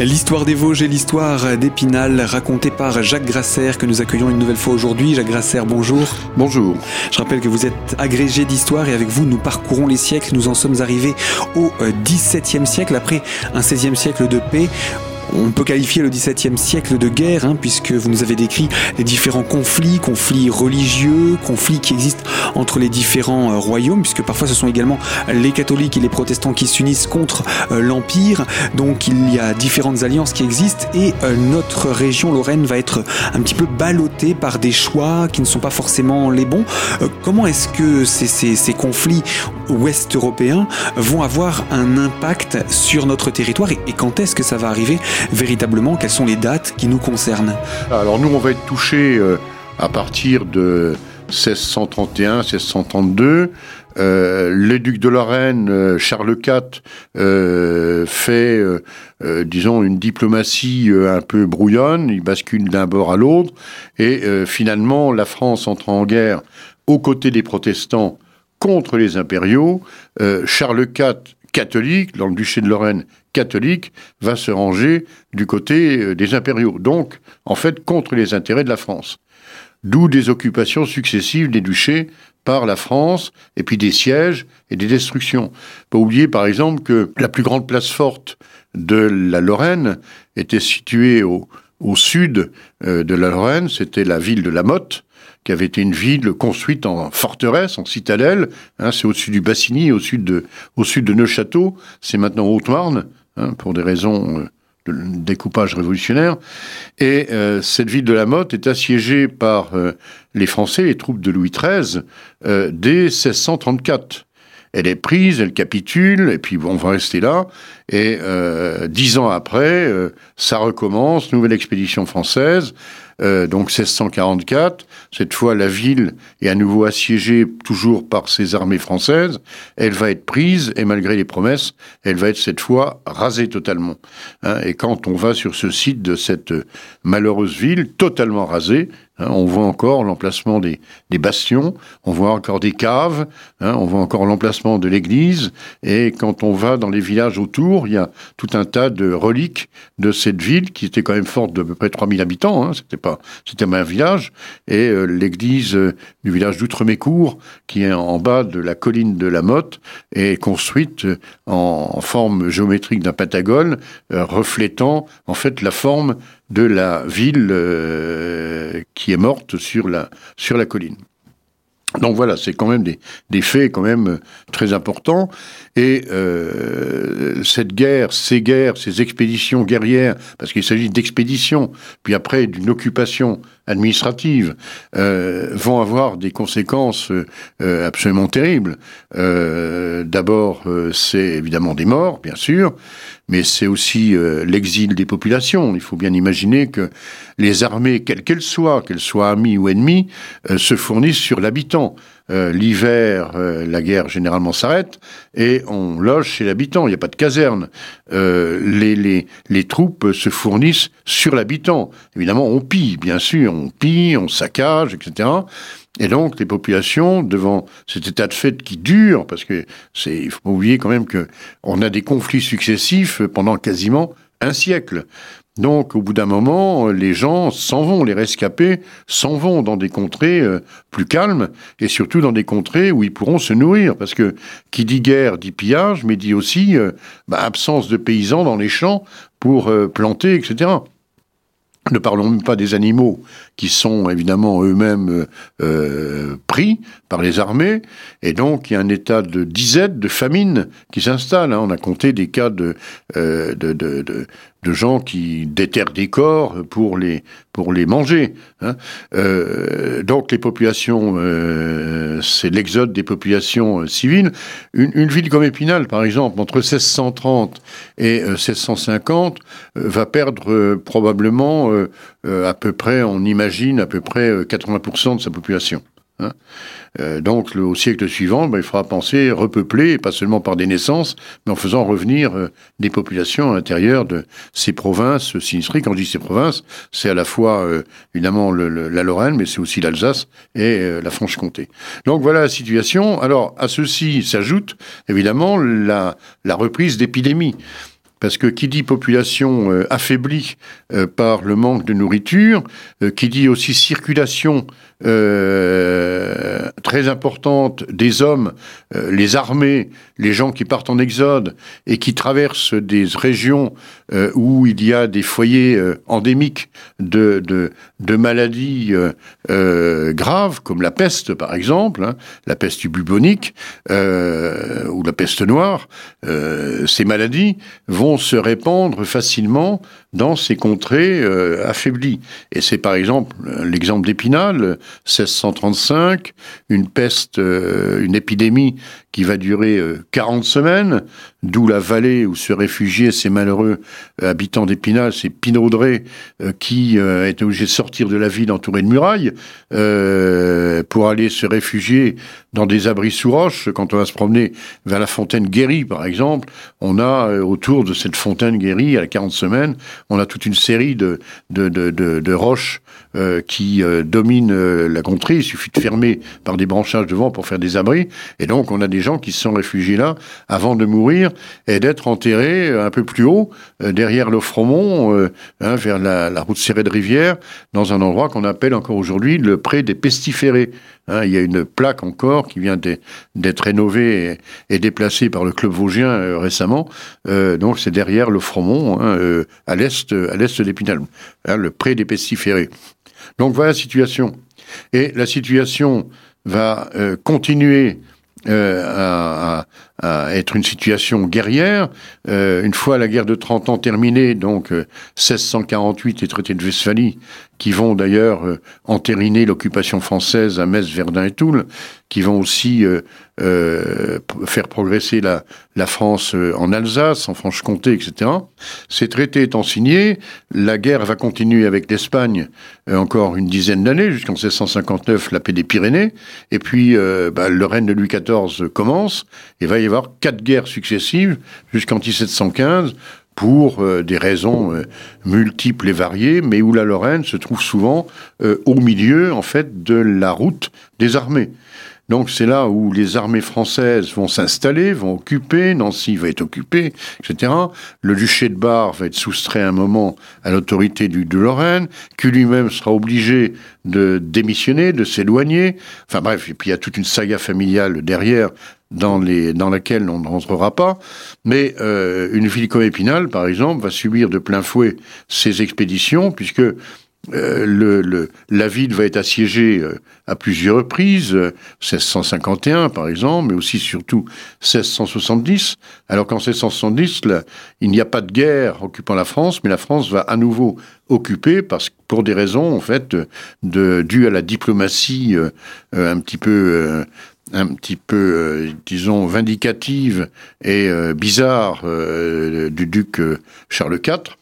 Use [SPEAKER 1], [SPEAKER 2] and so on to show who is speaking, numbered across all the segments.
[SPEAKER 1] L'histoire des Vosges et l'histoire d'Épinal, racontée par Jacques Grasser, que nous accueillons une nouvelle fois aujourd'hui. Jacques Grasser, bonjour.
[SPEAKER 2] Bonjour.
[SPEAKER 1] Je rappelle que vous êtes agrégé d'histoire et avec vous, nous parcourons les siècles. Nous en sommes arrivés au XVIIe siècle, après un XVIe siècle de paix on peut qualifier le XVIIe siècle de guerre, hein, puisque vous nous avez décrit les différents conflits, conflits religieux, conflits qui existent entre les différents euh, royaumes, puisque parfois ce sont également les catholiques et les protestants qui s'unissent contre euh, l'Empire. Donc il y a différentes alliances qui existent et euh, notre région Lorraine va être un petit peu ballottée par des choix qui ne sont pas forcément les bons. comment est-ce que ces, ces conflits ouest-européens vont avoir un impact sur notre territoire et, quand est-ce que ça va arriver véritablement Quelles sont les dates qui nous concernent
[SPEAKER 2] Alors nous, on va être touchés euh, à partir de 1631, 1632. Euh, le duc de Lorraine, euh, Charles IV, fait, disons, une diplomatie un peu brouillonne. Il bascule d'un bord à l'autre. Et finalement, la France entre en guerre aux côtés des protestants contre les impériaux. Euh, Charles IV, catholique, dans le duché de Lorraine catholique, va se ranger du côté euh, des impériaux. Donc, en fait, contre les intérêts de la France. D'où des occupations successives des duchés par la France, et puis des sièges et des destructions. Pas oublier, par exemple, que la plus grande place forte de la Lorraine était située au, sud euh, de la Lorraine, c'était la ville de La Motte, qui avait été une ville construite en forteresse, en citadelle. Hein, c'est au-dessus du Bassigny, au sud de, au sud de Neuchâteau. C'est maintenant Haute-Marne, hein, pour des raisons euh, de découpage révolutionnaire. Et euh, cette ville de la Motte est assiégée par euh, les Français, les troupes de Louis XIII, dès 1634 elle est prise, elle capitule, et puis on va rester là. Et dix ans après, ça recommence, nouvelle expédition française. Euh, donc 1644. Cette fois, la ville est à nouveau assiégée toujours par ces armées françaises. Elle va être prise et malgré les promesses, elle va être cette fois rasée totalement. Hein, et quand on va sur ce site de cette malheureuse ville, totalement rasée, Hein, on voit encore l'emplacement des, bastions, on voit encore des caves, hein, on voit encore l'emplacement de l'église. Et quand on va dans les villages autour, il y a tout un tas de reliques de cette ville qui était quand même forte de peu près 3000 habitants. C'était pas, c'était un village. Et euh, l'église euh, du village d'Outremécourt, qui est en bas de la colline de la Motte, est construite en, forme géométrique d'un pentagone, euh, reflétant en fait la forme de la ville euh, qui est morte sur la colline. Donc voilà, c'est quand même des, faits quand même très importants. Et euh, cette guerre, ces guerres, ces expéditions guerrières, parce qu'il s'agit d'expéditions, puis après d'une occupation administrative, euh, vont avoir des conséquences euh, absolument terribles. Euh, D'abord, euh, c'est évidemment des morts, bien sûr, mais c'est aussi euh, l'exil des populations. Il faut bien imaginer que les armées, quelles qu'elles soient, qu'elles soient amies ou ennemies, euh, se fournissent sur l'habitant. Euh, l'hiver, la guerre généralement s'arrête et on loge chez l'habitant. Il n'y a pas de caserne. Les, les, les, troupes se fournissent sur l'habitant. Évidemment, on pille, bien sûr, on pille, on saccage, etc. Et donc, les populations, devant cet état de fait qui dure, parce que c'est, il faut pas oublier quand même que on a des conflits successifs pendant quasiment un siècle. Donc, au bout d'un moment, les gens s'en vont, les rescapés s'en vont dans des contrées euh, plus calmes et surtout dans des contrées où ils pourront se nourrir. Parce que qui dit guerre dit pillage, mais dit aussi euh, bah, absence de paysans dans les champs pour euh, planter, etc. Ne parlons même pas des animaux qui sont évidemment eux-mêmes euh, euh, pris par les armées, et donc il y a un état de disette, de famine qui s'installe. Hein. On a compté des cas de, euh, de, de, de, de gens qui déterrent des corps pour les, pour les manger. Hein. Donc les populations, c'est l'exode des populations civiles. Une, une, ville comme Épinal, par exemple, entre 1630 et 1650, va perdre probablement à peu près, on imagine, à peu près 80% de sa population. Hein. Euh, donc le, au siècle suivant, ben, il faudra penser repeupler, pas seulement par des naissances, mais en faisant revenir euh, des populations à l'intérieur de ces provinces sinistrées. Quand je dis ces provinces, c'est à la fois euh, évidemment la Lorraine, mais c'est aussi l'Alsace et la Franche-Comté. Donc voilà la situation. Alors à ceci s'ajoute évidemment la, la reprise d'épidémies. Parce que qui dit population euh, affaiblie euh, par le manque de nourriture, euh, qui dit aussi circulation très importante des hommes, les armées, les gens qui partent en exode et qui traversent des régions où il y a des foyers endémiques de, maladies graves, comme la peste par exemple, hein, la peste bubonique ou la peste noire, ces maladies vont se répandre facilement dans ces contrées euh, affaiblies. Et c'est par exemple l'exemple d'Épinal, 1635, une peste, euh, une épidémie qui va durer 40 euh, semaines, d'où la vallée où se réfugiaient ces malheureux habitants d'Épinal, ces pinaudrés qui étaient obligés de sortir de la ville entourée de murailles pour aller se réfugier dans des abris sous roches. Quand on va se promener vers la fontaine guérie, par exemple, on a autour de cette fontaine guérie, à 40 semaines, on a toute une série de, de, de, roches euh, qui euh, dominent euh, la contrée. Il suffit de fermer par des branchages de vent pour faire des abris. Et donc, on a des gens qui se sont réfugiés là avant de mourir et d'être enterrés un peu plus haut, derrière le Fromont, hein, vers la, la route serrée de Rivière, dans un endroit qu'on appelle encore aujourd'hui le pré des pestiférés. Hein, il y a une plaque encore qui vient d'être rénovée et, déplacée par le club vosgien euh, récemment. Euh, donc c'est derrière le Fromont, hein, euh, à l'est, à l'est d'Épinal, hein, le pré des pestiférés. Donc voilà la situation. Et la situation va continuer à, être une situation guerrière. une fois la guerre de 30 ans terminée, donc 1648 et traité de Westphalie, qui vont d'ailleurs euh, entériner l'occupation française à Metz, Verdun et Toul, qui vont aussi euh, euh, faire progresser la, France en Alsace, en Franche-Comté, etc. Ces traités étant signés, la guerre va continuer avec l'Espagne encore une dizaine d'années, jusqu'en 1659, la paix des Pyrénées, et puis bah, le règne de Louis XIV commence, et va y avoir quatre guerres successives jusqu'en 1715, pour euh, des raisons euh, multiples et variées, mais où la Lorraine se trouve souvent euh, au milieu, en fait, de la route des armées. Donc c'est là où les armées françaises vont s'installer, vont occuper, Nancy va être occupée, etc. Le duché de Bar va être soustrait un moment à l'autorité du de Lorraine, qui lui-même sera obligé de démissionner, de s'éloigner. Enfin bref, et puis il y a toute une saga familiale derrière dans, les, dans laquelle on ne rentrera pas, mais euh, une ville comme Épinal, par exemple, va subir de plein fouet ces expéditions, puisque euh, le, le, la ville va être assiégée euh, à plusieurs reprises, 1651 par exemple, mais aussi surtout 1670, alors qu'en 1670, là, il n'y a pas de guerre occupant la France, mais la France va à nouveau occuper parce, pour des raisons en fait de, dues à la diplomatie un petit peu un petit peu, euh, disons, vindicative et euh, bizarre euh, du duc Charles IV.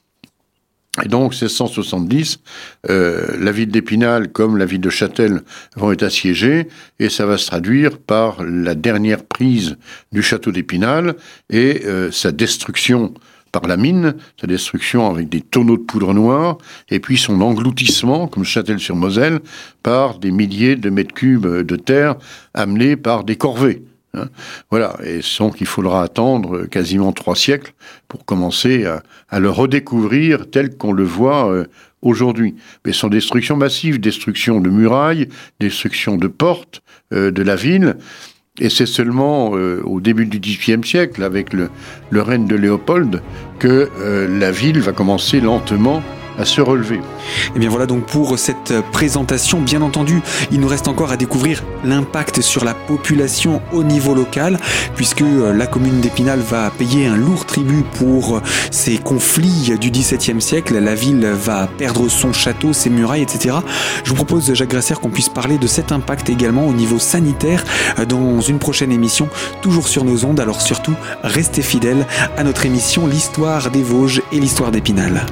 [SPEAKER 2] Et donc, 1670, la ville d'Épinal comme la ville de Châtel vont être assiégées, et ça va se traduire par la dernière prise du château d'Épinal et sa destruction par la mine, sa destruction avec des tonneaux de poudre noire, et puis son engloutissement, comme Châtel-sur-Moselle, par des milliers de mètres cubes de terre amenés par des corvées. Hein. voilà, et sans qu'il faudra attendre quasiment trois siècles pour commencer à, le redécouvrir tel qu'on le voit euh, aujourd'hui. Mais son destruction massive, destruction de murailles, destruction de portes euh, de la ville, et c'est seulement euh, au début du XVIIIe siècle, avec le, règne de Léopold, que euh, la ville va commencer lentement à se relever. Et
[SPEAKER 1] eh bien voilà donc pour cette présentation. Bien entendu, il nous reste encore à découvrir l'impact sur la population au niveau local, puisque euh, la commune d'Épinal va payer un lourd tribut pour ces conflits du XVIIe siècle. La ville va perdre son château, ses murailles, etc. Je vous propose, Jacques Grasser, qu'on puisse parler de cet impact également au niveau sanitaire euh, dans une prochaine émission, toujours sur nos ondes. Alors surtout, restez fidèles à notre émission L'histoire des Vosges et l'histoire d'Épinal.